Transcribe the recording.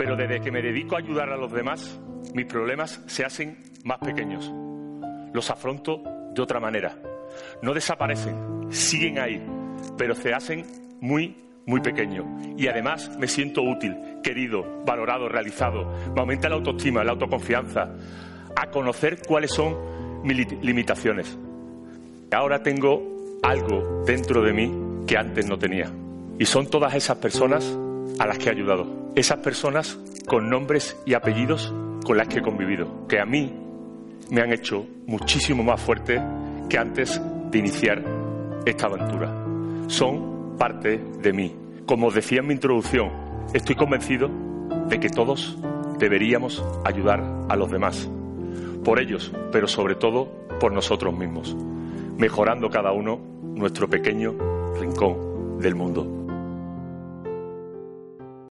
Pero desde que me dedico a ayudar a los demás, mis problemas se hacen más pequeños. Los afronto de otra manera. No desaparecen, siguen ahí, pero se hacen muy, muy pequeños. Y además me siento útil, querido, valorado, realizado. Me aumenta la autoestima, la autoconfianza, a conocer cuáles son mis limitaciones. Ahora tengo algo dentro de mí que antes no tenía. Y son todas esas personas a las que he ayudado. Esas personas con nombres y apellidos con las que he convivido, que a mí me han hecho muchísimo más fuerte que antes de iniciar esta aventura. Son parte de mí. Como decía en mi introducción, estoy convencido de que todos deberíamos ayudar a los demás. Por ellos, pero sobre todo por nosotros mismos, mejorando cada uno nuestro pequeño rincón del mundo.